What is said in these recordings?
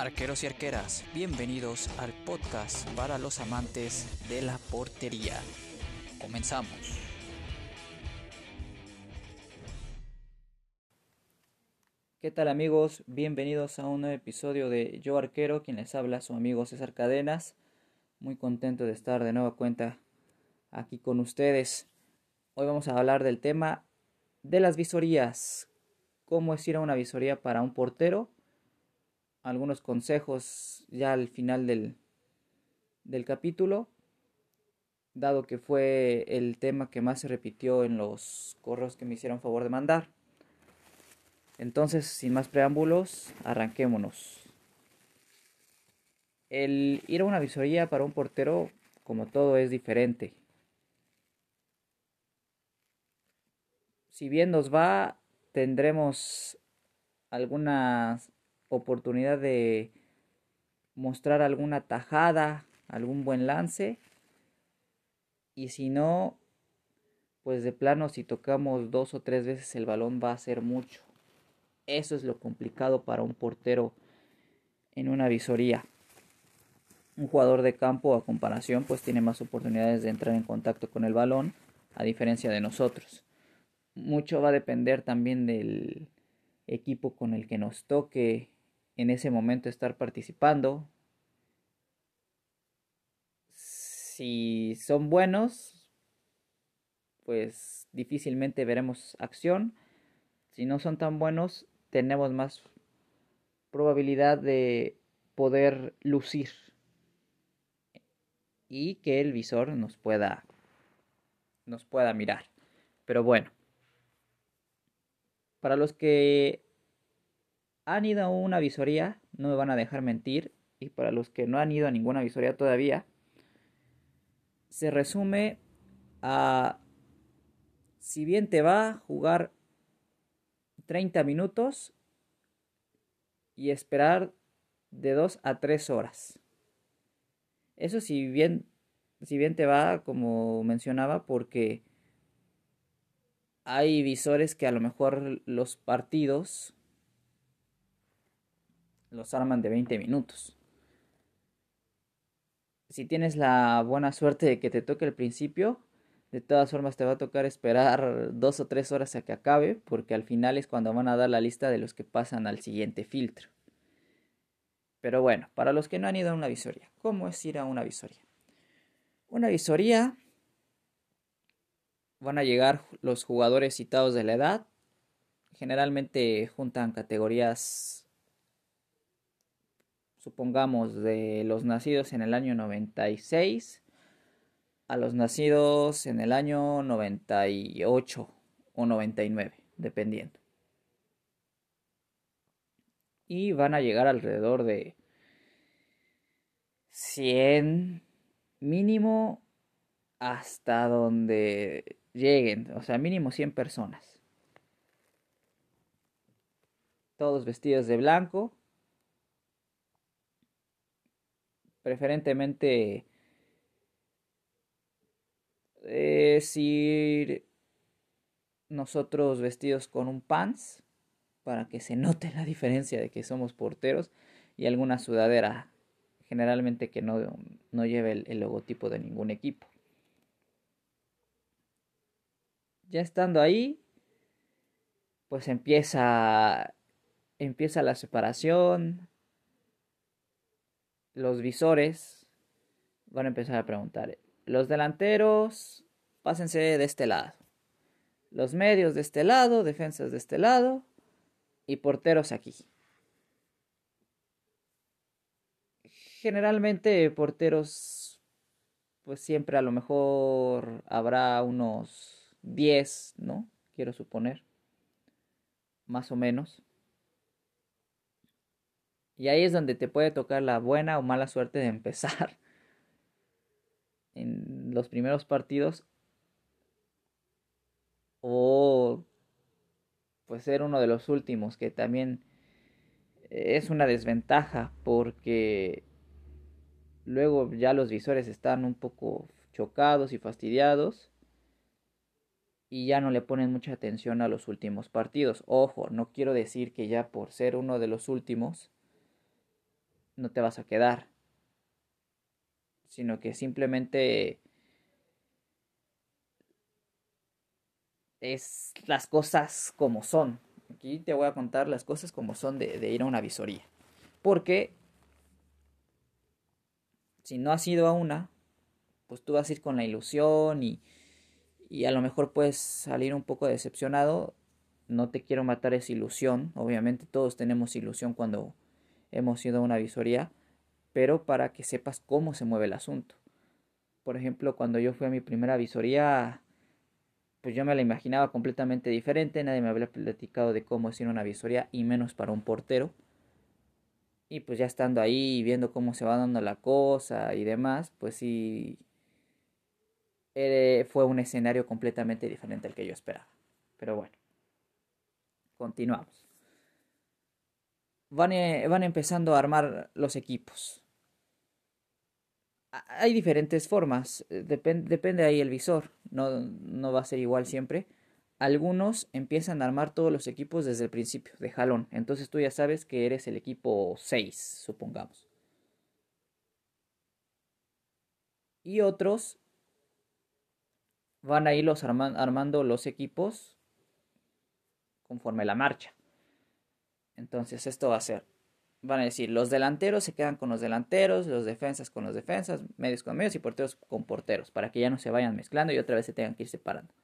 Arqueros y arqueras, bienvenidos al podcast para los amantes de la portería. Comenzamos. ¿Qué tal amigos? Bienvenidos a un nuevo episodio de Yo Arquero, quien les habla su amigo César Cadenas. Muy contento de estar de nueva cuenta aquí con ustedes. Hoy vamos a hablar del tema de las visorías. ¿Cómo es ir a una visoría para un portero? Algunos consejos ya al final del, del capítulo, dado que fue el tema que más se repitió en los correos que me hicieron favor de mandar. Entonces, sin más preámbulos, arranquémonos. El ir a una visoría para un portero, como todo, es diferente. Si bien nos va, tendremos alguna oportunidad de mostrar alguna tajada, algún buen lance. Y si no, pues de plano si tocamos dos o tres veces el balón va a ser mucho. Eso es lo complicado para un portero en una visoría. Un jugador de campo a comparación pues tiene más oportunidades de entrar en contacto con el balón a diferencia de nosotros. Mucho va a depender también del equipo con el que nos toque en ese momento estar participando. Si son buenos, pues difícilmente veremos acción. Si no son tan buenos, tenemos más probabilidad de poder lucir y que el visor nos pueda nos pueda mirar. Pero bueno, para los que han ido a una visoría, no me van a dejar mentir, y para los que no han ido a ninguna visoría todavía, se resume a si bien te va a jugar 30 minutos y esperar de 2 a 3 horas. Eso si bien, si bien te va, como mencionaba, porque hay visores que a lo mejor los partidos los arman de 20 minutos. Si tienes la buena suerte de que te toque el principio, de todas formas te va a tocar esperar dos o tres horas a que acabe, porque al final es cuando van a dar la lista de los que pasan al siguiente filtro. Pero bueno, para los que no han ido a una visoría, ¿cómo es ir a una visoría? Una visoría van a llegar los jugadores citados de la edad. Generalmente juntan categorías, supongamos, de los nacidos en el año 96 a los nacidos en el año 98 o 99, dependiendo. Y van a llegar alrededor de 100 mínimo hasta donde lleguen, o sea, mínimo 100 personas. Todos vestidos de blanco. Preferentemente es ir nosotros vestidos con un pants para que se note la diferencia de que somos porteros y alguna sudadera generalmente que no, no lleve el, el logotipo de ningún equipo. Ya estando ahí, pues empieza empieza la separación. Los visores van a empezar a preguntar, los delanteros, pásense de este lado. Los medios de este lado, defensas de este lado y porteros aquí. Generalmente porteros, pues siempre a lo mejor habrá unos 10, ¿no? Quiero suponer. Más o menos. Y ahí es donde te puede tocar la buena o mala suerte de empezar en los primeros partidos. O pues ser uno de los últimos, que también es una desventaja porque luego ya los visores están un poco chocados y fastidiados y ya no le ponen mucha atención a los últimos partidos. Ojo, no quiero decir que ya por ser uno de los últimos no te vas a quedar, sino que simplemente es las cosas como son. Aquí te voy a contar las cosas como son de, ir a una visoría. Porque si no has ido a una, pues tú vas a ir con la ilusión y, y a lo mejor puedes salir un poco decepcionado. No te quiero matar esa ilusión. Obviamente todos tenemos ilusión cuando hemos ido a una visoría, pero para que sepas cómo se mueve el asunto. Por ejemplo, cuando yo fui a mi primera visoría, pues yo me la imaginaba completamente diferente, nadie me había platicado de cómo a una visoría y menos para un portero. Y pues ya estando ahí viendo cómo se va dando la cosa y demás, pues sí eh, fue un escenario completamente diferente al que yo esperaba. Pero bueno, continuamos. Van, eh, van empezando a armar los equipos. Hay diferentes formas, eh, depende ahí el visor, no, no va a ser igual siempre. Algunos empiezan a armar todos los equipos desde el principio, de jalón. Entonces tú ya sabes que eres el equipo 6, supongamos. Y otros van a ir los armando los equipos conforme la marcha. Entonces esto va a ser, van a decir, los delanteros se quedan con los delanteros, los defensas con los defensas, medios con medios y porteros con porteros, para que ya no se vayan mezclando y otra vez se tengan que ir separando.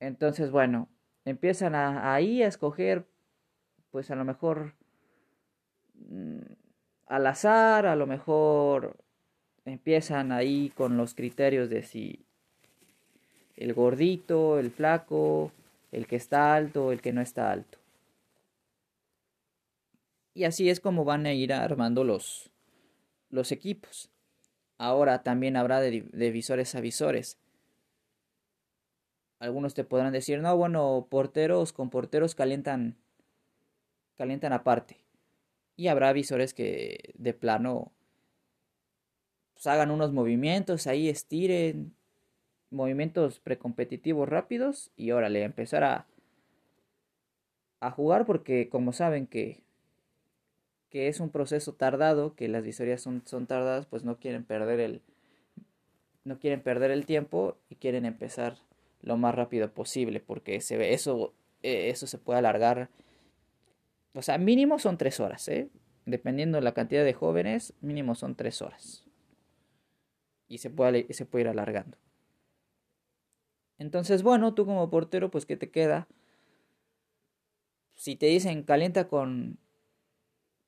Entonces, bueno, empiezan ahí a escoger, pues a lo mejor mm, al azar, a lo mejor empiezan ahí con los criterios de si el gordito, el flaco, el que está alto, el que no está alto. Y así es como van a ir armando los, los equipos. Ahora también habrá de, de visores a visores. Algunos te podrán decir, no, bueno, porteros con porteros calientan, calientan aparte. Y habrá visores que de plano pues, hagan unos movimientos, ahí estiren, movimientos precompetitivos rápidos y órale, empezar a, a jugar porque como saben que, que es un proceso tardado, que las visorías son, son tardadas, pues no quieren perder el no quieren perder el tiempo y quieren empezar lo más rápido posible porque se ve eso eh, eso se puede alargar o sea mínimo son tres horas ¿eh? dependiendo de la cantidad de jóvenes mínimo son tres horas y se puede, se puede ir alargando entonces, bueno, tú como portero, pues, ¿qué te queda? Si te dicen calienta con,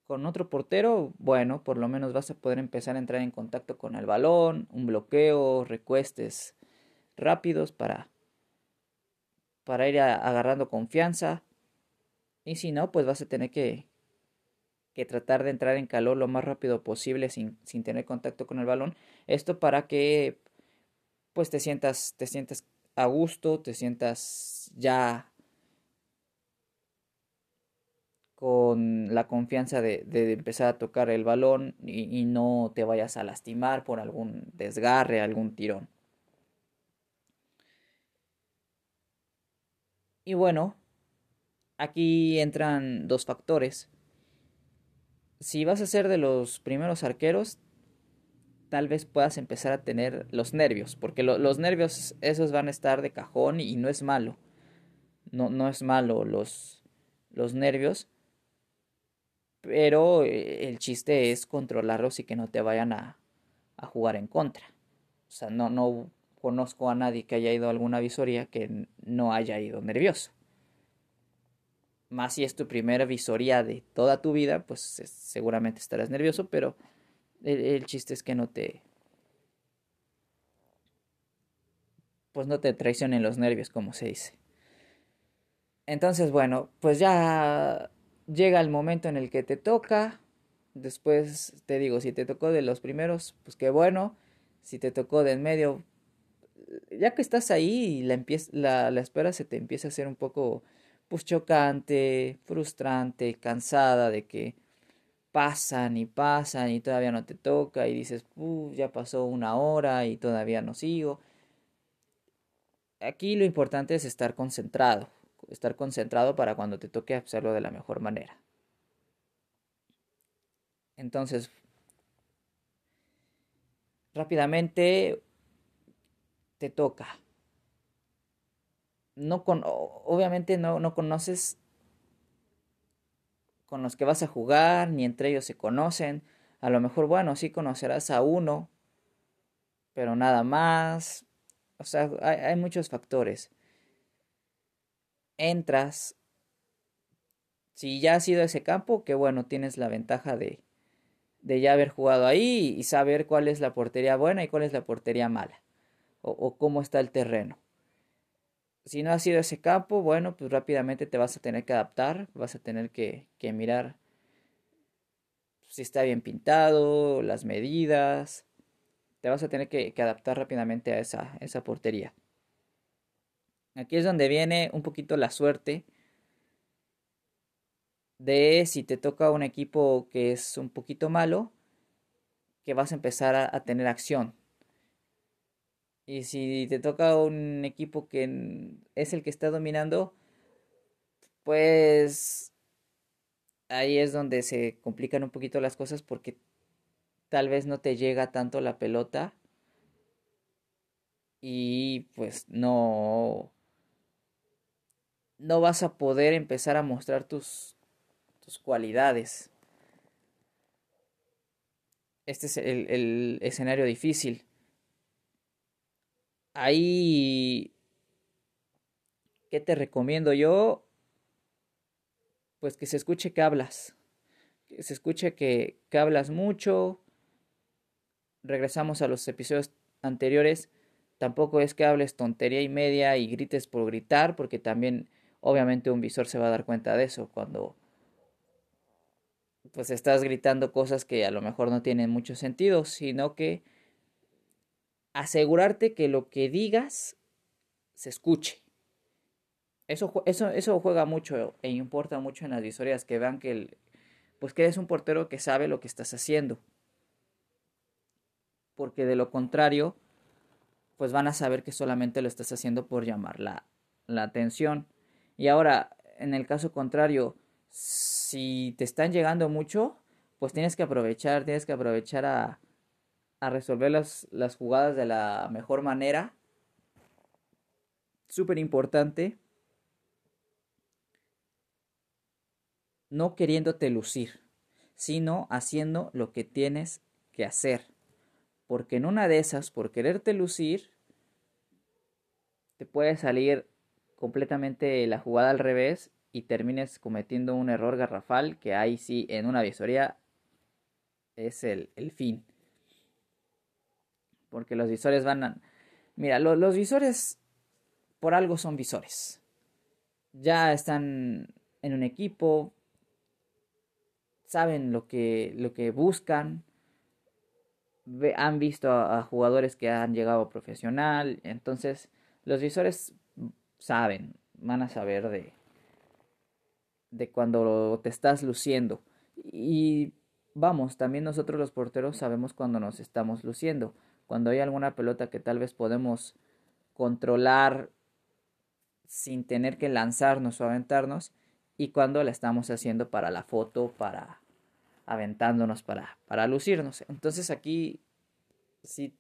con otro portero, bueno, por lo menos vas a poder empezar a entrar en contacto con el balón, un bloqueo, recuestes rápidos para, para ir agarrando confianza. Y si no, pues vas a tener que, que tratar de entrar en calor lo más rápido posible sin, sin tener contacto con el balón. Esto para que pues te sientas, te sientas a gusto, te sientas ya con la confianza de, empezar a tocar el balón y, no te vayas a lastimar por algún desgarre, algún tirón. Y bueno, aquí entran dos factores. Si vas a ser de los primeros arqueros, tal vez puedas empezar a tener los nervios, porque los nervios esos van a estar de cajón y no es malo. No, no es malo los, los nervios, pero eh, el chiste es controlarlos y que no te vayan a, a jugar en contra. O sea, no, no conozco a nadie que haya ido a alguna visoría que no haya ido nervioso. Más si es tu primera visoría de toda tu vida, pues seguramente estarás nervioso, pero el, chiste es que no te... Pues no te traicionen los nervios, como se dice. Entonces, bueno, pues ya llega el momento en el que te toca. Después te digo, si te tocó de los primeros, pues qué bueno. Si te tocó de en medio, ya que estás ahí y la, la, espera se te empieza a hacer un poco pues chocante, frustrante, cansada de que pasan y pasan y todavía no te toca y dices, ya pasó una hora y todavía no sigo. Aquí lo importante es estar concentrado, estar concentrado para cuando te toque hacerlo de la mejor manera. Entonces, rápidamente te toca. No con, obviamente no, no conoces con los que vas a jugar, ni entre ellos se conocen. A lo mejor, bueno, sí conocerás a uno, pero nada más. O sea, hay, hay muchos factores. Entras. Si ya has ido a ese campo, que bueno, tienes la ventaja de, de ya haber jugado ahí y saber cuál es la portería buena y cuál es la portería mala. O, cómo está el terreno. Si no has ido a ese campo, bueno, pues rápidamente te vas a tener que adaptar, vas a tener que, que mirar si está bien pintado, las medidas, te vas a tener que, que adaptar rápidamente a esa, esa portería. Aquí es donde viene un poquito la suerte de si te toca un equipo que es un poquito malo, que vas a empezar a, tener acción. Y si te toca un equipo que es el que está dominando, pues ahí es donde se complican un poquito las cosas porque tal vez no te llega tanto la pelota y pues no no vas a poder empezar a mostrar tus tus cualidades. Este es el, el escenario difícil. Ahí, ¿qué te recomiendo yo? Pues que se escuche que hablas. Que se escuche que, que hablas mucho, regresamos a los episodios anteriores, tampoco es que hables tontería y media y grites por gritar, porque también obviamente un visor se va a dar cuenta de eso cuando pues estás gritando cosas que a lo mejor no tienen mucho sentido, sino que asegurarte que lo que digas se escuche. Eso, eso, eso juega mucho e importa mucho en las visorías, que vean que, el, pues que eres un portero que sabe lo que estás haciendo porque de lo contrario, pues van a saber que solamente lo estás haciendo por llamar la, la atención. Y ahora, en el caso contrario, si te están llegando mucho, pues tienes que aprovechar, tienes que aprovechar a, a resolver las, las jugadas de la mejor manera. Súper importante. No queriéndote lucir, sino haciendo lo que tienes que hacer. Porque en una de esas, por quererte lucir, te puede salir completamente la jugada al revés y termines cometiendo un error garrafal que ahí sí en una visoría es el, el fin. Porque los visores van a... Mira, lo, los visores por algo son visores. Ya están en un equipo, saben lo que, lo que buscan, han visto a, a, jugadores que han llegado a profesional, entonces los visores saben, van a saber de, de cuando te estás luciendo. Y vamos, también nosotros los porteros sabemos cuando nos estamos luciendo, cuando hay alguna pelota que tal vez podemos controlar sin tener que lanzarnos o aventarnos y cuando la estamos haciendo para la foto, para aventándonos para, para lucirnos. Entonces aquí, si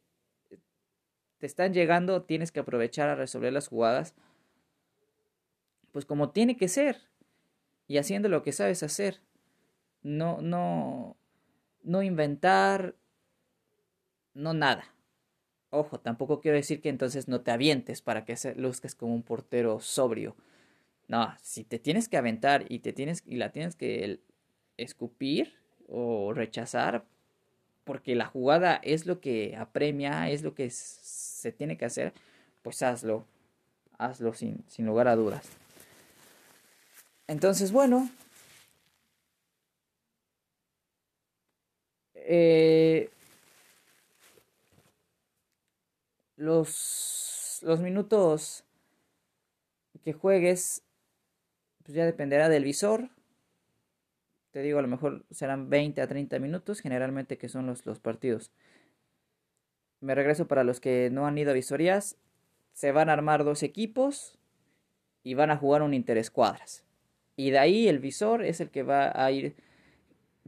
te están llegando, tienes que aprovechar a resolver las jugadas, pues como tiene que ser, y haciendo lo que sabes hacer. No, no, no inventar, no nada. Ojo, tampoco quiero decir que entonces no te avientes para que luzcas como un portero sobrio. No, si te tienes que aventar y te tienes y la tienes que escupir, o rechazar porque la jugada es lo que apremia, es lo que se tiene que hacer, pues hazlo, hazlo sin, sin lugar a dudas. Entonces, bueno, eh, los, los minutos que juegues, pues ya dependerá del visor, te digo, a lo mejor serán 20 a 30 minutos, generalmente que son los, los partidos. Me regreso para los que no han ido a visorías. Se van a armar dos equipos y van a jugar un interescuadras. Y de ahí el visor es el que va a ir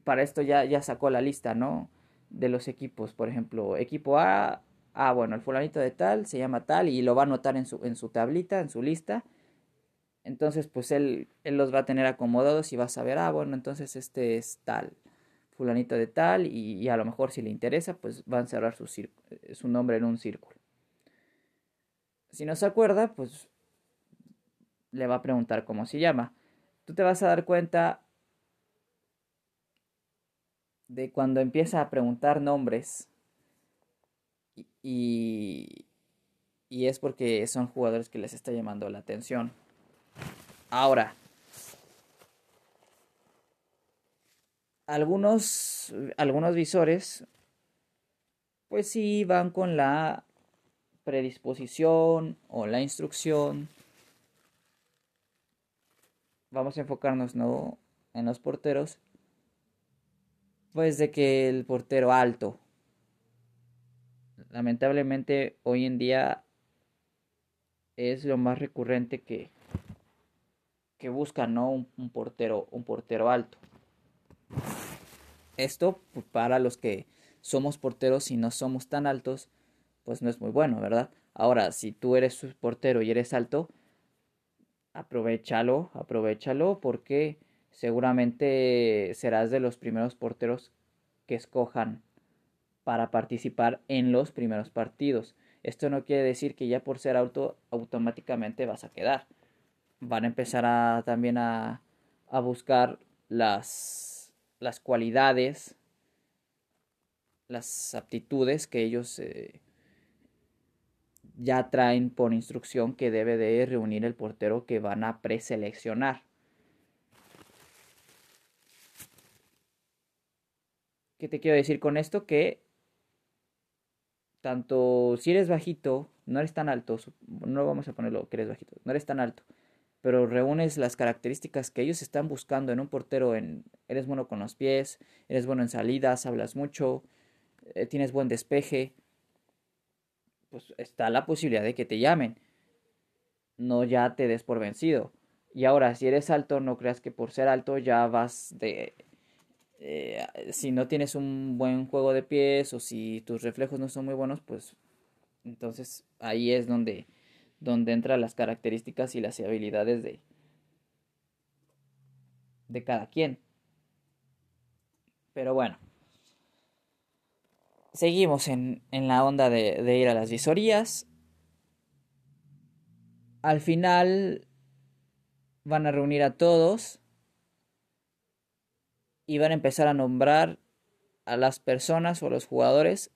para esto ya, ya sacó la lista, ¿no? De los equipos, por ejemplo, equipo A, ah, bueno, el fulanito de tal se llama tal y lo va a anotar en su, en su tablita, en su lista. Entonces, pues él, él los va a tener acomodados y va a saber, ah, bueno, entonces este es tal, fulanito de tal, y, a lo mejor si le interesa, pues va a encerrar su, su nombre en un círculo. Si no se acuerda, pues le va a preguntar cómo se llama. Tú te vas a dar cuenta de cuando empieza a preguntar nombres y, y es porque son jugadores que les está llamando la atención. Ahora, algunos, algunos visores, pues sí van con la predisposición o la instrucción. Vamos a enfocarnos ¿no? en los porteros. Pues de que el portero alto. Lamentablemente hoy en día es lo más recurrente que, que buscan ¿no? un, portero, un portero alto. Esto pues, para los que somos porteros y no somos tan altos, pues no es muy bueno, ¿verdad? Ahora, si tú eres portero y eres alto, aprovechalo, aprovechalo porque seguramente serás de los primeros porteros que escojan para participar en los primeros partidos. Esto no quiere decir que ya por ser alto automáticamente vas a quedar. Van a empezar también a, a buscar las, las cualidades, las aptitudes que ellos eh, ya traen por instrucción que debe de reunir el portero que van a preseleccionar. ¿Qué te quiero decir con esto? Que tanto si eres bajito, no eres tan alto, no vamos a ponerlo que eres bajito, no eres tan alto, pero reúnes las características que ellos están buscando en un portero, en eres bueno con los pies, eres bueno en salidas, hablas mucho, eh, tienes buen despeje, pues está la posibilidad de que te llamen. No ya te des por vencido. Y ahora, si eres alto, no creas que por ser alto ya vas de... Eh, si no tienes un buen juego de pies o si tus reflejos no son muy buenos, pues entonces ahí es donde, donde entran las características y las habilidades de, de cada quien. Pero bueno, seguimos en, la onda de, de ir a las visorías. Al final van a reunir a todos y van a empezar a nombrar a las personas o a los jugadores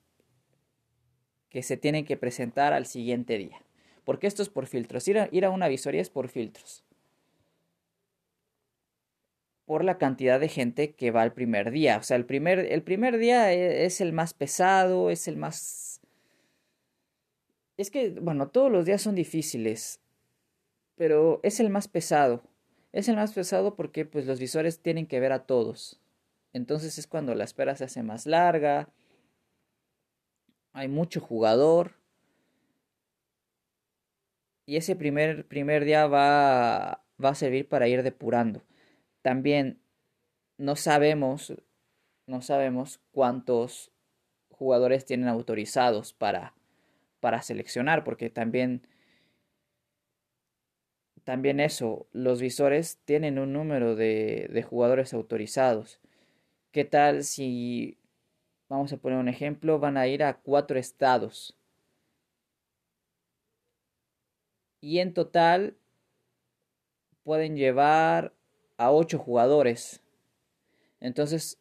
que se tienen que presentar al siguiente día. Porque esto es por filtros. Ir a, ir a una visoría es por filtros por la cantidad de gente que va el primer día. O sea, el primer, el primer día e, es el más pesado, es el más... Es que, bueno, todos los días son difíciles, pero es el más pesado. Es el más pesado porque pues los visores tienen que ver a todos. Entonces es cuando la espera se hace más larga. Hay mucho jugador. Y ese primer, primer día va, va a servir para ir depurando también no sabemos, no sabemos cuántos jugadores tienen autorizados para, para seleccionar, porque también, también eso, los visores tienen un número de, de jugadores autorizados. ¿Qué tal si, vamos a poner un ejemplo, van a ir a cuatro estados? Y en total pueden llevar a ocho jugadores. Entonces,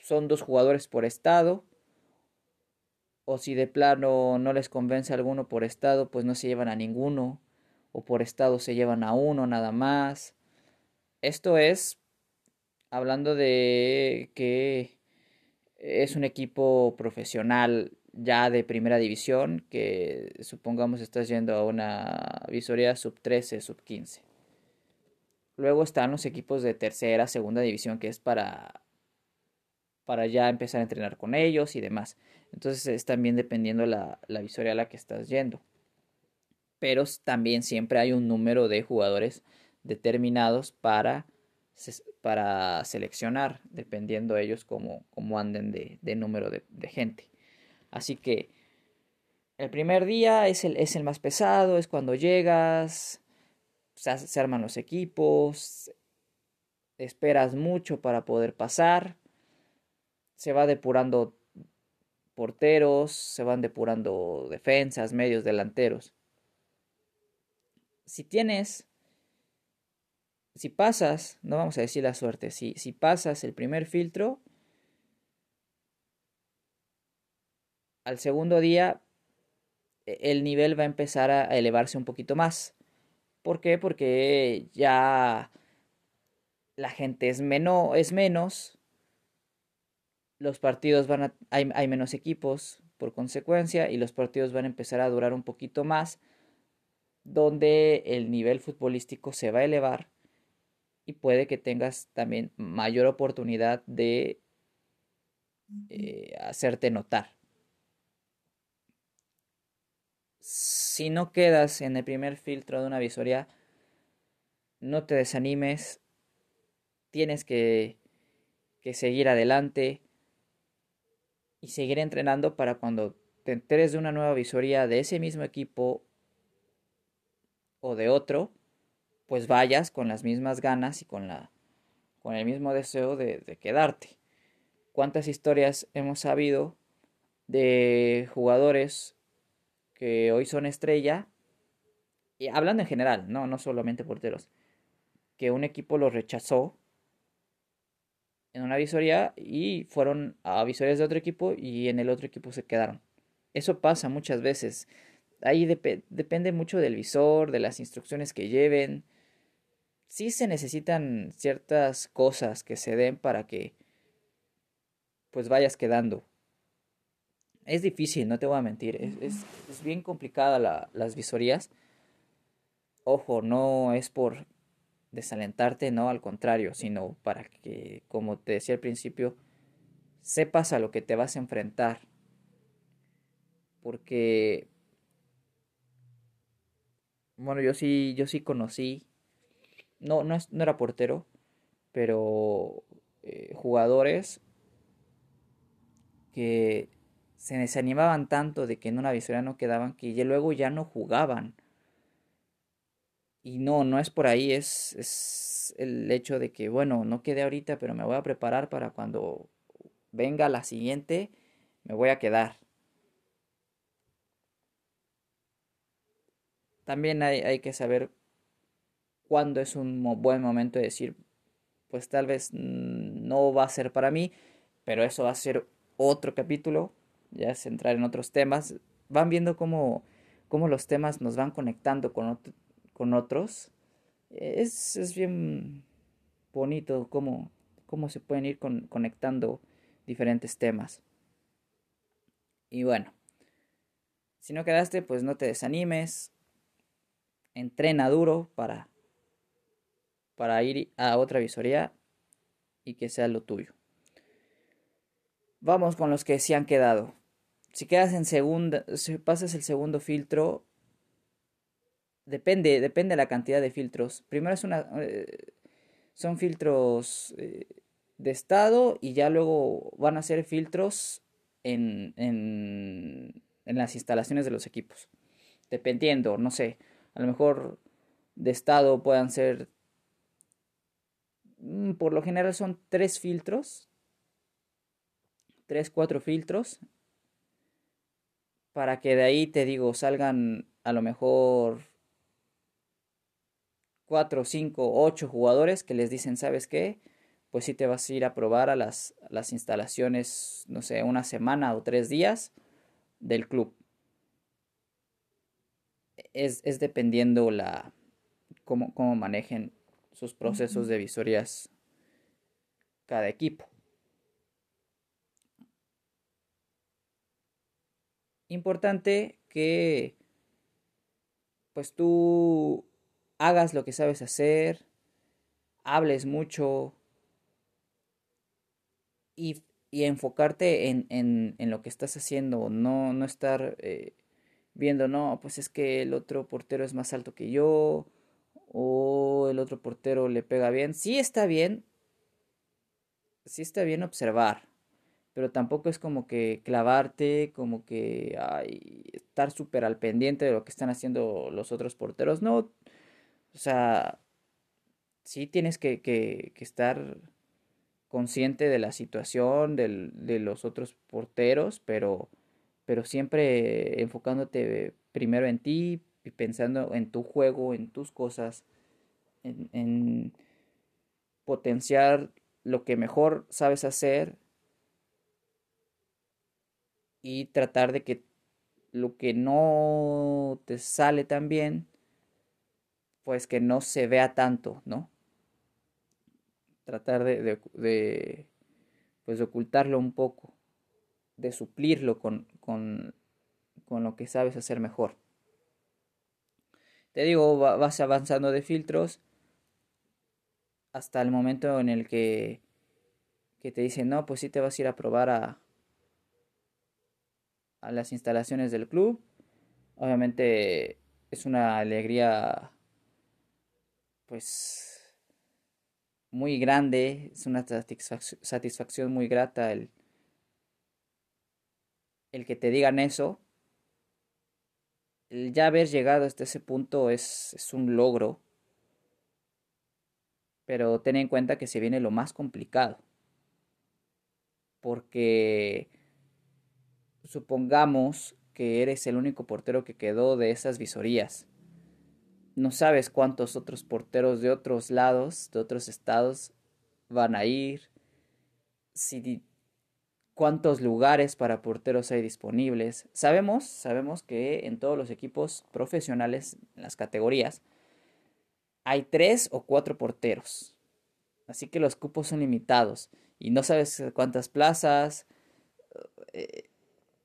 son dos jugadores por estado. O si de plano no les convence alguno por estado, pues no se llevan a ninguno. O por estado se llevan a uno nada más. Esto es hablando de que es un equipo profesional ya de primera división que supongamos estás yendo a una visoría sub 13, sub 15. Luego están los equipos de tercera, segunda división, que es para, para ya empezar a entrenar con ellos y demás. Entonces es también dependiendo la, la visoria a la que estás yendo. Pero también siempre hay un número de jugadores determinados para, para seleccionar, dependiendo ellos cómo, cómo anden de, de número de, de, gente. Así que el primer día es el, es el más pesado, es cuando llegas, se, arman los equipos, esperas mucho para poder pasar, se va depurando porteros, se van depurando defensas, medios, delanteros. Si tienes, si pasas, no vamos a decir la suerte, si, si pasas el primer filtro, al segundo día e, el nivel va a empezar a elevarse un poquito más. ¿Por qué? Porque ya la gente es, menos, es menos, los partidos van a, hay, hay menos equipos por consecuencia y los partidos van a empezar a durar un poquito más, donde el nivel futbolístico se va a elevar y puede que tengas también mayor oportunidad de eh, hacerte notar. Si no quedas en el primer filtro de una visoría, no te desanimes, tienes que, que seguir adelante y seguir entrenando para cuando te enteres de una nueva visoría de ese mismo equipo o de otro, pues vayas con las mismas ganas y con, la, con el mismo deseo de, de quedarte. ¿Cuántas historias hemos sabido de jugadores que hoy son estrella? Y hablando en general, no, no solamente porteros, que un equipo los rechazó en una visoría y fueron a visorías de otro equipo y en el otro equipo se quedaron. Eso pasa muchas veces. Ahí depende mucho del visor, de las instrucciones que lleven. Sí se necesitan ciertas cosas que se den para que pues vayas quedando. Es difícil, no te voy a mentir. Es, es, bien complicada la, las visorías. Ojo, no es por desalentarte, no, al contrario, sino para que, como te decía al principio, sepas a lo que te vas a enfrentar. Porque, bueno, yo sí, yo sí conocí, no, no, no era portero, pero eh, jugadores que se desanimaban tanto de que en una visoria no quedaban que luego ya no jugaban y no, no es por ahí, es, es el hecho de que, bueno, no quedé ahorita, pero me voy a preparar para cuando venga la siguiente, me voy a quedar. También hay, hay que saber cuándo es un buen momento de decir, pues tal vez no va a ser para mí, pero eso va a ser otro capítulo, ya es entrar en otros temas. Van viendo cómo, cómo los temas nos van conectando con, con otros. Es, es bien bonito cómo, cómo se pueden ir con, conectando diferentes temas. Y bueno, si no quedaste, pues no te desanimes. Entrena duro para, para ir a otra visoría y que sea lo tuyo. Vamos con los que se han quedado. Si quedas en segunda, si pasas el segundo filtro, depende, depende de la cantidad de filtros. Primero es una, eh, son filtros eh, de estado y ya luego van a ser filtros en, en, en las instalaciones de los equipos. Dependiendo, no sé, a lo mejor de estado puedan ser, mm, por lo general son tres filtros, tres, cuatro filtros, para que de ahí te digo salgan a lo mejor 4, 5, 8 jugadores que les dicen, ¿sabes qué? Pues si te vas a ir a probar a las, las instalaciones, no sé, una semana o tres días del club. Es, es dependiendo la cómo, cómo manejen sus procesos de visorías cada equipo. Importante que pues tú hagas lo que sabes hacer, hables mucho y, y enfocarte en, en, en, lo que estás haciendo, no, no estar eh, viendo, no, pues es que el otro portero es más alto que yo o el otro portero le pega bien. Sí está bien sí está bien observar, pero tampoco es como que clavarte, como que estar súper al pendiente de lo que están haciendo los otros porteros. No, o sea, sí tienes que, que, estar consciente de la situación de los otros porteros, pero, pero siempre enfocándote primero en ti y pensando en tu juego, en tus cosas, en potenciar lo que mejor sabes hacer y tratar de que lo que no te sale tan bien, pues que no se vea tanto, ¿no? Tratar de, pues ocultarlo un poco, de suplirlo con, con, con lo que sabes hacer mejor. Te digo, vas avanzando de filtros hasta el momento en el que, que te dicen, no, pues sí te vas a ir a probar a, a las instalaciones del club. Obviamente es una alegría pues muy grande, es una satisfacción muy grata el, el que te digan eso. El ya haber llegado hasta ese punto es, es un logro pero ten en cuenta que se viene lo más complicado. Porque supongamos que eres el único portero que quedó de esas visorías. No sabes cuántos otros porteros de otros lados, de otros estados, van a ir. Si, cuántos lugares para porteros hay disponibles. Sabemos, sabemos que en todos los equipos profesionales, en las categorías, hay tres o cuatro porteros. Así que los cupos son limitados. Y no sabes cuántas plazas. Eh,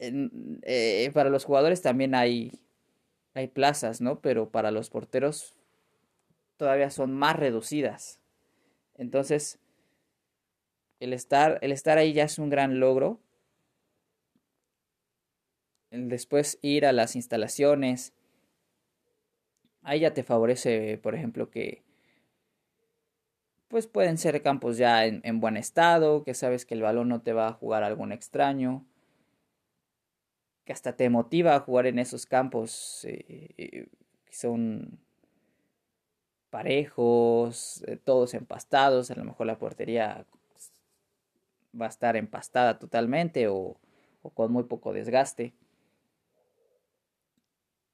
eh, para los jugadores también hay, hay plazas, ¿no? Pero para los porteros todavía son más reducidas. Entonces, el estar, el estar ahí ya es un gran logro. Después ir a las instalaciones, Ahí ya te favorece, por ejemplo, que pues pueden ser campos ya en, buen estado, que sabes que el balón no te va a jugar algún extraño, que hasta te motiva a jugar en esos campos eh, que son parejos, eh, todos empastados, a lo mejor la portería va a estar empastada totalmente o, o con muy poco desgaste.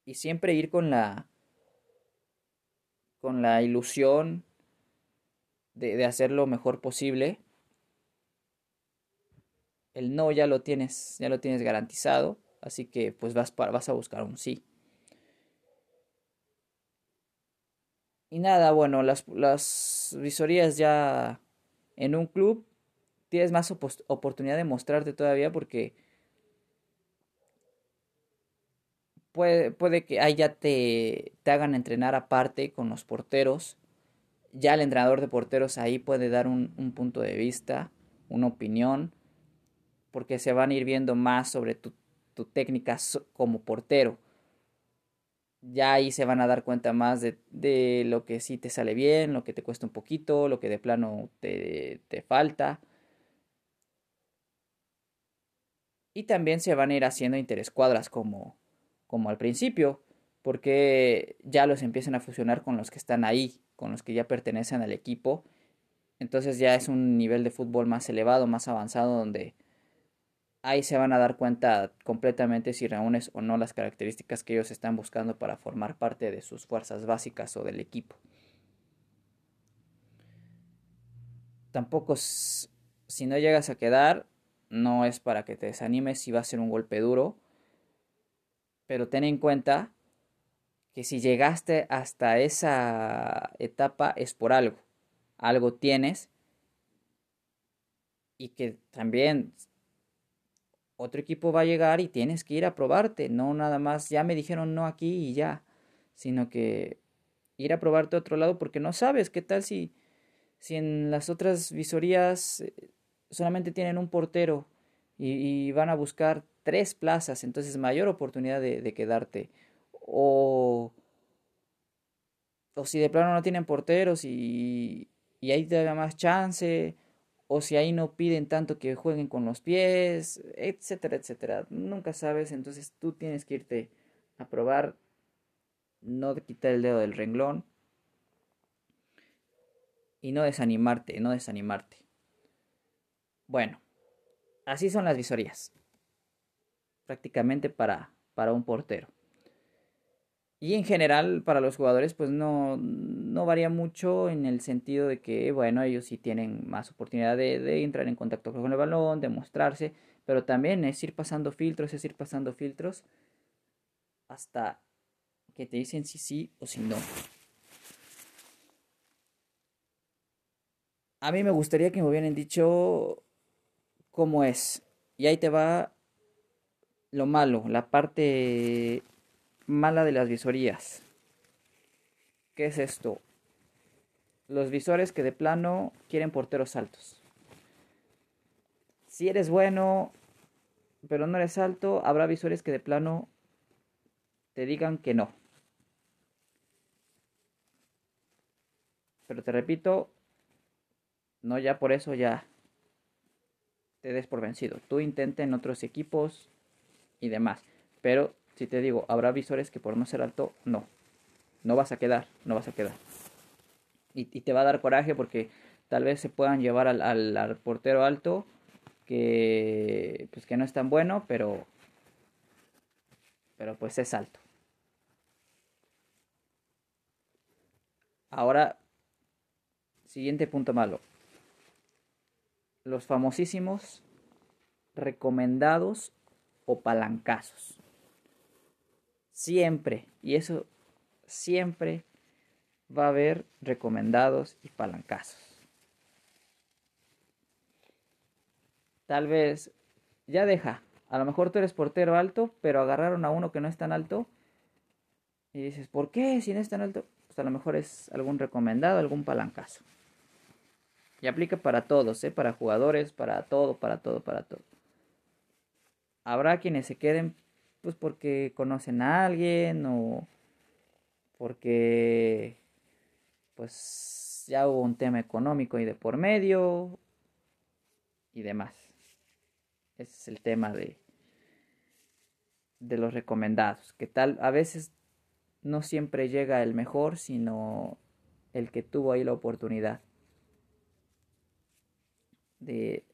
Y siempre ir con la con la ilusión de, hacer lo mejor posible. El no ya lo tienes, ya lo tienes garantizado, así que pues vas, vas a buscar un sí. Y nada, bueno, las, las visorías ya en un club tienes más oportunidad de mostrarte todavía porque puede, que ahí ya te, te hagan entrenar aparte con los porteros. Ya el entrenador de porteros ahí puede dar un, punto de vista, una opinión, porque se van a ir viendo más sobre tu, técnica como portero. Ya ahí se van a dar cuenta más de, de, lo que sí te sale bien, lo que te cuesta un poquito, lo que de plano te, te falta. Y también se van a ir haciendo interescuadras como, como al principio, porque ya los empiezan a fusionar con los que están ahí, con los que ya pertenecen al equipo. Entonces ya es un nivel de fútbol más elevado, más avanzado, donde ahí se van a dar cuenta completamente si reúnes o no las características que ellos están buscando para formar parte de sus fuerzas básicas o del equipo. Tampoco si no llegas a quedar, no es para que te desanimes si va a ser un golpe duro pero ten en cuenta que si llegaste hasta esa etapa es por algo. Algo tienes y que también otro equipo va a llegar y tienes que ir a probarte, no nada más ya me dijeron no aquí y ya, sino que ir a probarte a otro lado porque no sabes qué tal si si en las otras visorías eh, solamente tienen un portero y, y van a buscar tres plazas, entonces mayor oportunidad de, quedarte. O, o si de plano no tienen porteros y, y te da más chance. O si ahí no piden tanto que jueguen con los pies, etcétera, etcétera. Nunca sabes, entonces tú tienes que irte a probar, no quitar el dedo del renglón y no desanimarte, no desanimarte. Bueno, así son las visorías, prácticamente para, para un portero. Y en general para los jugadores pues no, no varía mucho en el sentido de que bueno ellos sí tienen más oportunidad de, de, entrar en contacto con el balón, de mostrarse, pero también es ir pasando filtros, es ir pasando filtros hasta que te dicen si sí o si no. A mí me gustaría que me hubieran dicho cómo es. Y ahí te va lo malo, la parte mala de las visorías. ¿Qué es esto? Los visores que de plano quieren porteros altos. Si eres bueno, pero no eres alto, habrá visores que de plano te digan que no. Pero te repito, no ya por eso ya te des por vencido. Tú intenta en otros equipos y demás. Pero si te digo, habrá visores que por no ser alto, no. No vas a quedar, no vas a quedar. Y, te va a dar coraje porque tal vez se puedan llevar al, al, portero alto que pues que no es tan bueno, pero pero pues es alto. Ahora siguiente punto malo. Los famosísimos recomendados o palancazos. Siempre, y eso siempre va a haber recomendados y palancazos. Tal vez, ya deja, a lo mejor tú eres portero alto, pero agarraron a uno que no es tan alto. Y dices, ¿por qué si no es tan alto? Pues a lo mejor es algún recomendado, algún palancazo. Y aplica para todos, ¿eh? para jugadores, para todo, para todo, para todo. Habrá quienes se queden pues porque conocen a alguien o porque pues ya hubo un tema económico y de por medio y demás. Ese es el tema de de los recomendados, que tal a veces no siempre llega el mejor, sino el que tuvo ahí la oportunidad de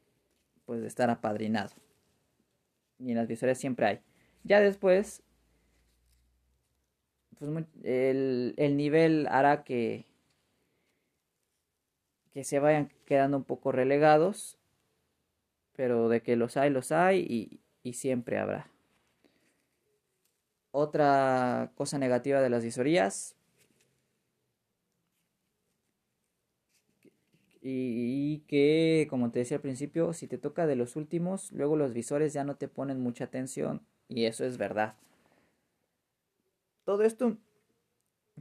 pues de estar apadrinado. Y en las visorías siempre hay. Ya después, pues, el, el nivel hará que, que se vayan quedando un poco relegados, pero de que los hay, los hay y, y siempre habrá. Otra cosa negativa de las visorías y, que, como te decía al principio, si te toca de los últimos, luego los visores ya no te ponen mucha atención y eso es verdad. Todo esto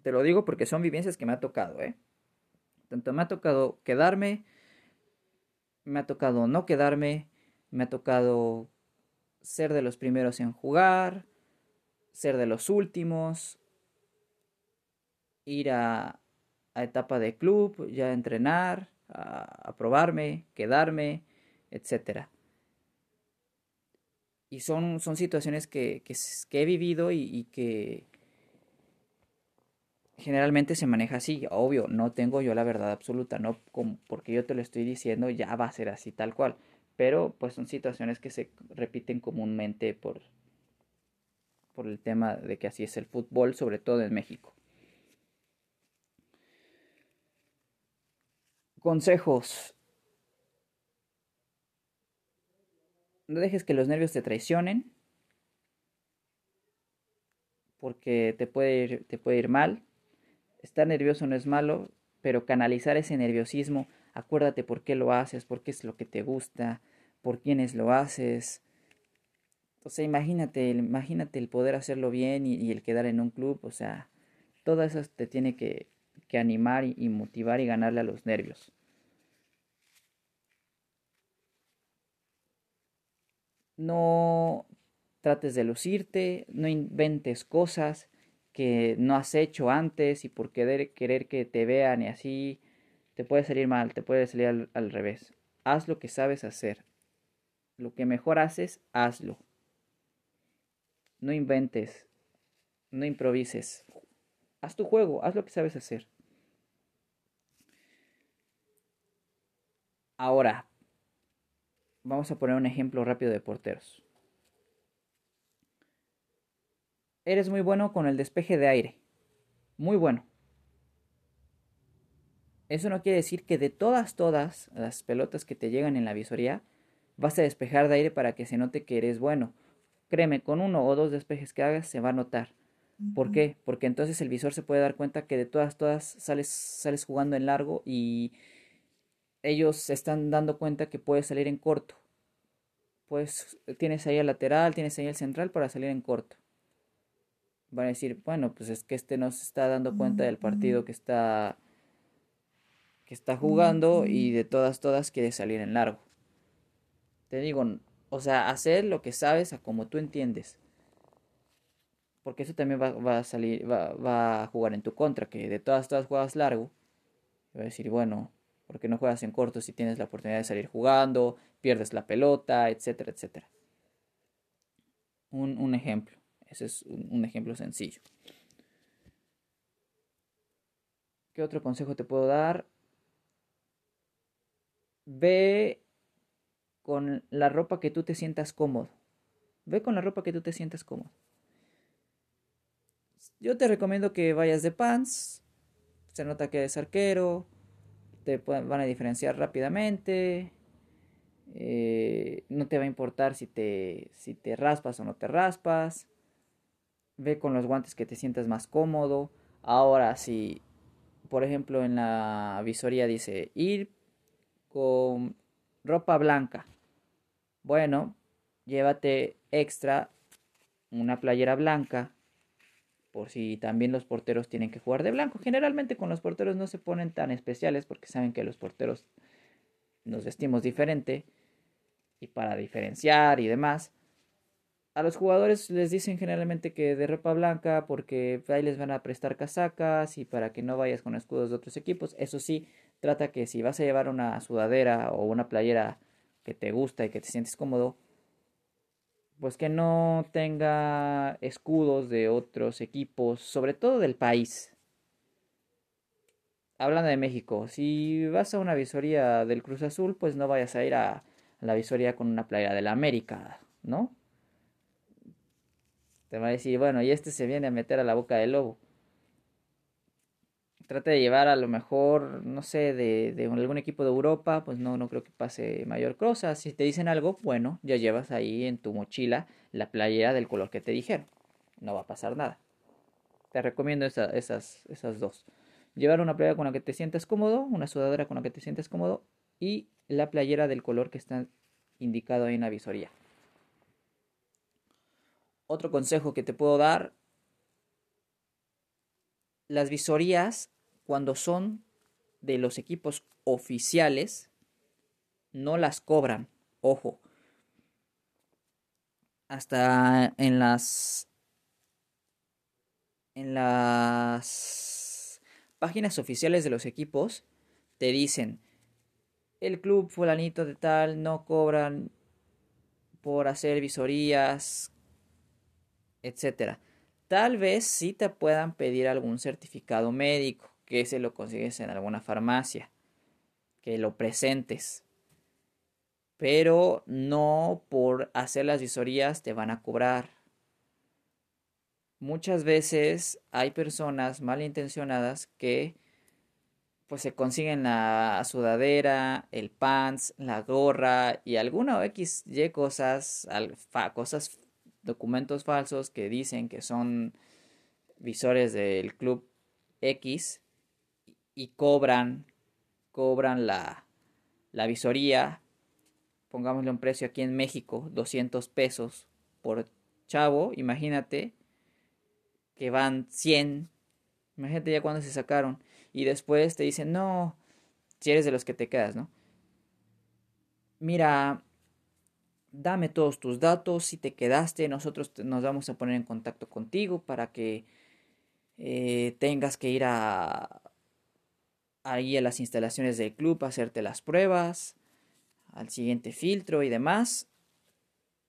te lo digo porque son vivencias que me ha tocado, ¿eh? Tanto me ha tocado quedarme, me ha tocado no quedarme, me ha tocado ser de los primeros en jugar, ser de los últimos, ir a, etapa de club, ya a entrenar, a, a probarme, quedarme, etcétera y son, son situaciones que, he vivido y, que generalmente se maneja así. Obvio, no tengo yo la verdad absoluta, no porque yo te lo estoy diciendo ya va a ser así tal cual. Pero pues son situaciones que se repiten comúnmente por, por el tema de que así es el fútbol, sobre todo en México. Consejos. No dejes que los nervios te traicionen, porque te puede ir, te puede ir mal. Estar nervioso no es malo, pero canalizar ese nerviosismo, acuérdate por qué lo haces, por qué es lo que te gusta, por quiénes lo haces. O sea, imagínate, imagínate el poder hacerlo bien y, el quedar en un club, o sea, todo eso te tiene que, animar y motivar y ganarle a los nervios. No trates de lucirte, no inventes cosas que no has hecho antes y por querer, querer que te vean y así te puede salir mal, te puede salir al, revés. haz lo que sabes hacer. Lo que mejor haces, hazlo. No inventes, no improvises. Haz tu juego, haz lo que sabes hacer. Ahora, vamos a poner un ejemplo rápido de porteros. Eres muy bueno con el despeje de aire. Muy bueno. Eso no quiere decir que de todas, todas las pelotas que te llegan en la visoría, vas a despejar de aire para que se note que eres bueno. Créeme, con uno o dos despejes que hagas se va a notar. ¿Por qué? Porque entonces el visor se puede dar cuenta que de todas, todas sales, sales jugando en largo y ellos se están dando cuenta que puedes salir en corto. Pues tienes ahí el lateral, tienes ahí el central para salir en corto. Van a decir, bueno, pues es que este no se está dando cuenta del partido que está que está jugando y de todas, todas quiere salir en largo. Te digo, o sea, hacer lo que sabes a como tú entiendes. Porque eso también va, a salir, va, va, a jugar en tu contra, que de todas, todas juegas largo. Va a decir, bueno, ¿por qué no juegas en corto si tienes la oportunidad de salir jugando, pierdes la pelota, etcétera, etcétera? Un, un ejemplo. Ese es un ejemplo sencillo. ¿Qué otro consejo te puedo dar? Ve con la ropa que tú te sientas cómodo. Ve con la ropa que tú te sientas cómodo. Yo te recomiendo que vayas de pants. Se nota que eres arquero. Te van a diferenciar rápidamente. Eh, no te va a importar si te, si te raspas o no te raspas. Ve con los guantes que te sientas más cómodo. Ahora, si por ejemplo en la visoría dice ir con ropa blanca. Bueno, llévate extra una playera blanca por si también los porteros tienen que jugar de blanco. Generalmente con los porteros no se ponen tan especiales porque saben que los porteros nos vestimos diferente y para diferenciar y demás. A los jugadores les dicen generalmente que de ropa blanca porque ahí les van a prestar casacas y para que no vayas con escudos de otros equipos. Eso sí, trata que si vas a llevar una sudadera o una playera que te gusta y que te sientes cómodo, pues que no tenga escudos de otros equipos, sobre todo del país. Hablando de México, si vas a una visoría del Cruz Azul, pues no vayas a ir a la visoría con una playera de la América, ¿no? Te va a decir, bueno, y este se viene a meter a la boca del lobo trate de llevar a lo mejor, no sé, de, algún equipo de Europa, pues no, no creo que pase mayor cosa. Si te dicen algo, bueno, ya llevas ahí en tu mochila la playera del color que te dijeron. No va a pasar nada. Te recomiendo esas, esas dos. Llevar una playera con la que te sientas cómodo, una sudadera con la que te sientas cómodo y la playera del color que está indicado ahí en la visoría. Otro consejo que te puedo dar, las visorías cuando son de los equipos oficiales, no las cobran. Ojo. Hasta en las en las páginas oficiales de los equipos te dicen el club fulanito de tal no cobran por hacer visorías, etcétera. Tal vez sí te puedan pedir algún certificado médico, que se lo consigues en alguna farmacia, que lo presentes. Pero no por hacer las visorías te van a cobrar. Muchas veces hay personas malintencionadas que pues se consiguen la sudadera, el pants, la gorra y alguna X, Y cosas, cosas, documentos falsos que dicen que son visores del club X y cobran, cobran la, la visoría, pongámosle un precio aquí en México, 200 pesos por chavo, imagínate que van 100, imagínate ya cuando se sacaron, y después te dicen, no, si eres de los que te quedas, ¿no? Mira, dame todos tus datos, si te quedaste, nosotros nos vamos a poner en contacto contigo para que eh, tengas que ir a, ahí a las instalaciones del club hacerte las pruebas, al siguiente filtro y demás.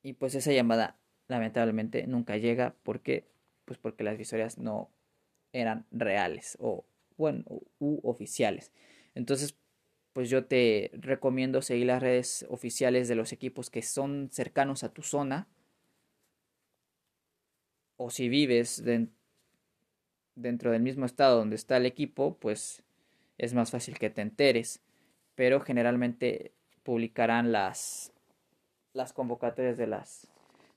Y pues esa llamada lamentablemente nunca llega porque pues porque las visorías no eran reales o bueno, u oficiales. Entonces, pues yo te recomiendo seguir las redes oficiales de los equipos que son cercanos a tu zona. O si vives dentro del mismo estado donde está el equipo, pues es más fácil que te enteres. Pero generalmente publicarán las, las convocatorias de las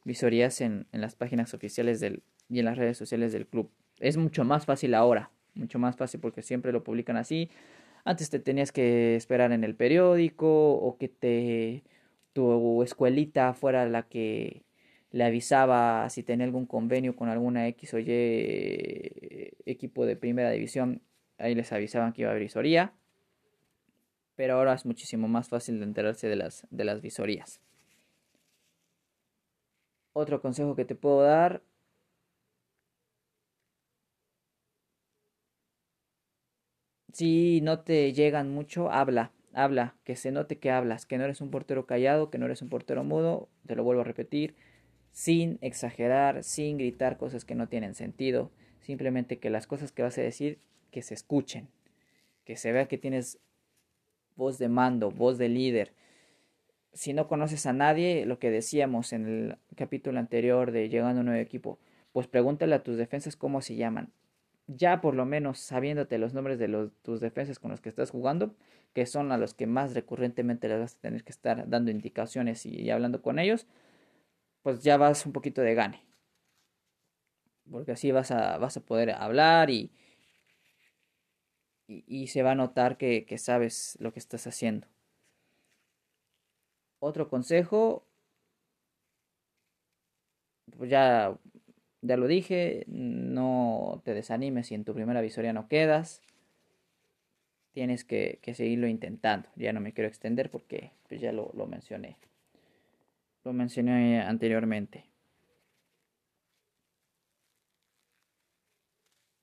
visorías en, en las páginas oficiales del, y en las redes sociales del club. Es mucho más fácil ahora, mucho más fácil porque siempre lo publican así. Antes te tenías que esperar en el periódico o que te tu escuelita fuera la que le avisaba si tenía algún convenio con alguna X o Y equipo de primera división, ahí les avisaban que iba a haber visoría. Pero ahora es muchísimo más fácil de enterarse de las, de las visorías. Otro consejo que te puedo dar si no te llegan mucho, habla, habla, que se note que hablas, que no eres un portero callado, que no eres un portero mudo, te lo vuelvo a repetir, sin exagerar, sin gritar cosas que no tienen sentido, simplemente que las cosas que vas a decir, que se escuchen, que se vea que tienes voz de mando, voz de líder. Si no conoces a nadie, lo que decíamos en el capítulo anterior de llegando a un nuevo equipo, pues pregúntale a tus defensas cómo se llaman ya por lo menos sabiéndote los nombres de tus defensas con los que estás jugando, que son a los que más recurrentemente les vas a tener que estar dando indicaciones y, hablando con ellos, pues ya vas un poquito de gane. Porque así vas a, vas a poder hablar y, y, se va a notar que, que sabes lo que estás haciendo. Otro consejo, pues ya ya lo dije, no te desanimes si en tu primera visoría no quedas. Tienes que, seguirlo intentando. Ya no me quiero extender porque pues, ya lo, lo mencioné. Lo mencioné anteriormente.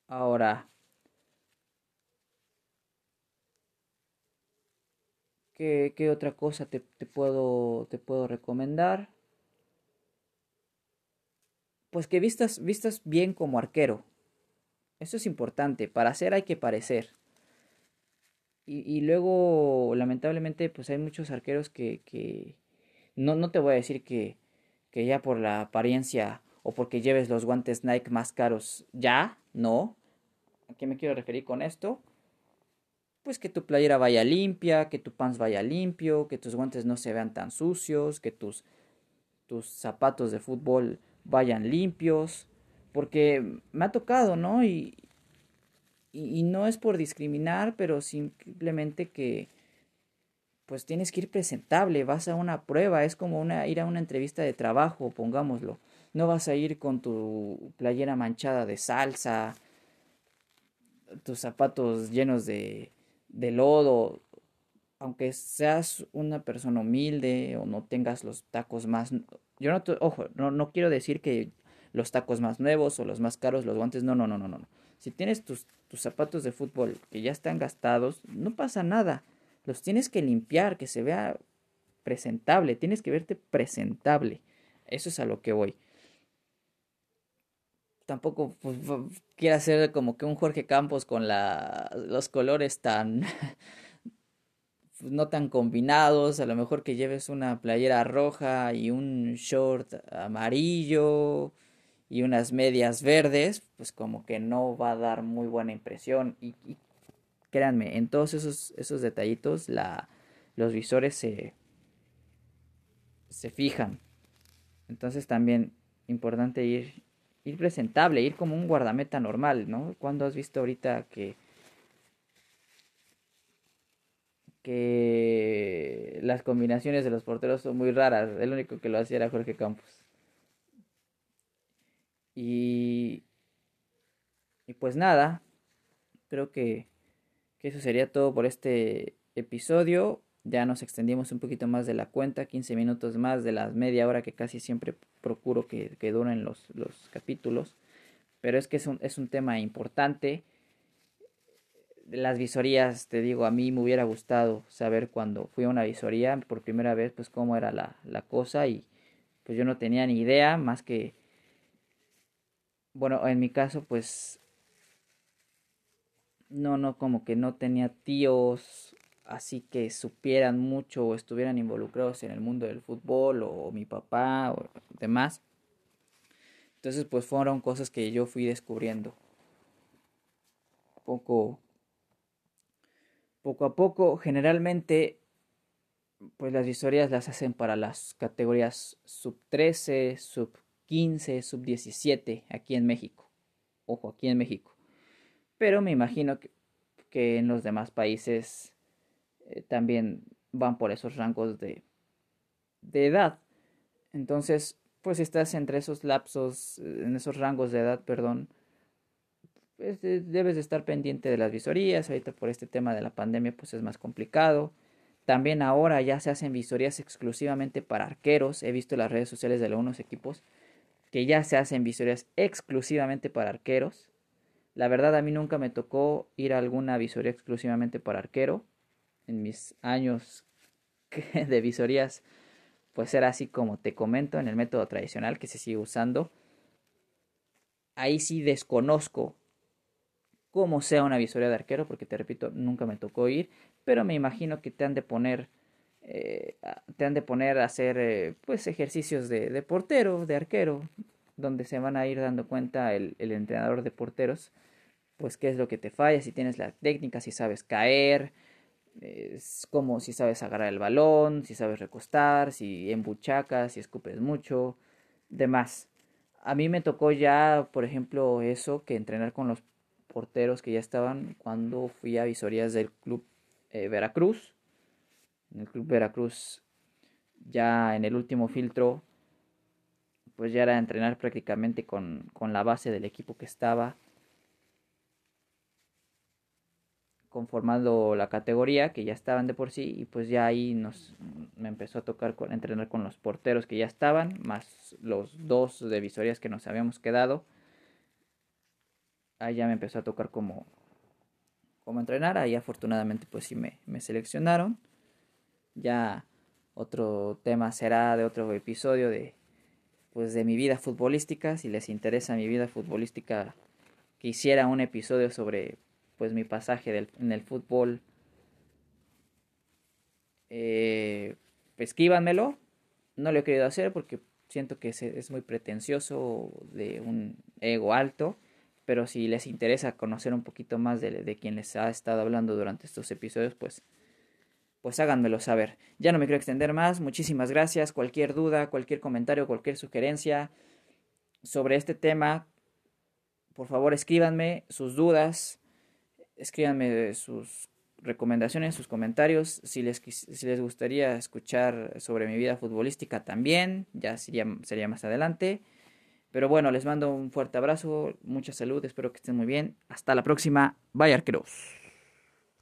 Ahora, ¿qué, otra cosa te, puedo, te puedo recomendar? pues que vistas, vistas bien como arquero. Eso es importante. Para hacer hay que parecer. Y, luego, lamentablemente, pues hay muchos arqueros que, que no, no te voy a decir que, que ya por la apariencia o porque lleves los guantes Nike más caros, ya, no. ¿A qué me quiero referir con esto? Pues que tu playera vaya limpia, que tu pants vaya limpio, que tus guantes no se vean tan sucios, que tus, tus zapatos de fútbol vayan limpios, porque me ha tocado, ¿no? Y, y, no es por discriminar, pero simplemente que pues tienes que ir presentable, vas a una prueba, es como una, ir a una entrevista de trabajo, pongámoslo. No vas a ir con tu playera manchada de salsa, tus zapatos llenos de, de lodo, aunque seas una persona humilde o no tengas los tacos más yo no, ojo, no, no quiero decir que los tacos más nuevos o los más caros, los guantes, no, no, no, no, no. Si tienes tus, tus zapatos de fútbol que ya están gastados, no pasa nada. Los tienes que limpiar, que se vea presentable, tienes que verte presentable. Eso es a lo que voy. Tampoco pues, quiero hacer como que un Jorge Campos con la, los colores tan no tan combinados, a lo mejor que lleves una playera roja y un short amarillo y unas medias verdes, pues como que no va a dar muy buena impresión y, créanme, en todos esos, esos detallitos la, los visores se, se fijan. Entonces también importante ir, ir presentable, ir como un guardameta normal, ¿no? Cuando has visto ahorita que que las combinaciones de los porteros son muy raras. El único que lo hacía era Jorge Campos. Y, y pues nada, creo que, que eso sería todo por este episodio. Ya nos extendimos un poquito más de la cuenta, 15 minutos más de las media hora que casi siempre procuro que, que duren los, los capítulos. Pero es que es un, es un tema importante las visorías, te digo, a mí me hubiera gustado saber cuando fui a una visoría por primera vez, pues cómo era la, la cosa y pues yo no tenía ni idea más que, bueno, en mi caso pues no, no, como que no tenía tíos así que supieran mucho o estuvieran involucrados en el mundo del fútbol o mi papá o demás. Entonces pues fueron cosas que yo fui descubriendo poco poco a poco generalmente pues las historias las hacen para las categorías sub 13, sub 15, sub 17 aquí en México. Ojo, aquí en México. Pero me imagino que, que en los demás países eh, también van por esos rangos de, de edad. Entonces, pues si estás entre esos lapsos, en esos rangos de edad, perdón, pues debes de estar pendiente de las visorías. Ahorita por este tema de la pandemia, pues es más complicado. También ahora ya se hacen visorías exclusivamente para arqueros. He visto las redes sociales de algunos equipos que ya se hacen visorías exclusivamente para arqueros. La verdad a mí nunca me tocó ir a alguna visoría exclusivamente para arquero en mis años de visorías, pues era así como te comento en el método tradicional que se sigue usando. Ahí sí desconozco cómo sea una visoría de arquero, porque te repito, nunca me tocó ir, pero me imagino que te han de poner, eh, te han de poner a hacer eh, pues ejercicios de, de, portero, de arquero, donde se van a ir dando cuenta el, el entrenador de porteros, pues qué es lo que te falla, si tienes la técnica, si sabes caer, es como si sabes agarrar el balón, si sabes recostar, si embuchacas, si escupes mucho, demás. A mí me tocó ya, por ejemplo, eso, que entrenar con los porteros que ya estaban cuando fui a visorías del club eh, Veracruz. En el club Veracruz, ya en el último filtro, pues ya era entrenar prácticamente con, con la base del equipo que estaba conformando la categoría que ya estaban de por sí y pues ya ahí nos me empezó a tocar entrenar con los porteros que ya estaban más los dos de visorías que nos habíamos quedado. Ahí ya me empezó a tocar como como entrenar. Ahí afortunadamente pues sí me, me seleccionaron. Ya otro tema será de otro episodio de pues de mi vida futbolística. Si les interesa mi vida futbolística quisiera un episodio sobre pues mi pasaje en el fútbol, eh. No lo he querido hacer porque siento que es, muy pretencioso, de un ego alto. Pero si les interesa conocer un poquito más de, de quien les ha estado hablando durante estos episodios, pues, pues háganmelo saber. Ya no me quiero extender más. Muchísimas gracias. Cualquier duda, cualquier comentario, cualquier sugerencia sobre este tema, por favor escríbanme sus dudas escríbanme sus recomendaciones, sus comentarios, si les, si les gustaría escuchar sobre mi vida futbolística también, ya sería, sería más adelante. Pero bueno, les mando un fuerte abrazo, mucha salud, espero que estén muy bien. Hasta la próxima, bye arqueros.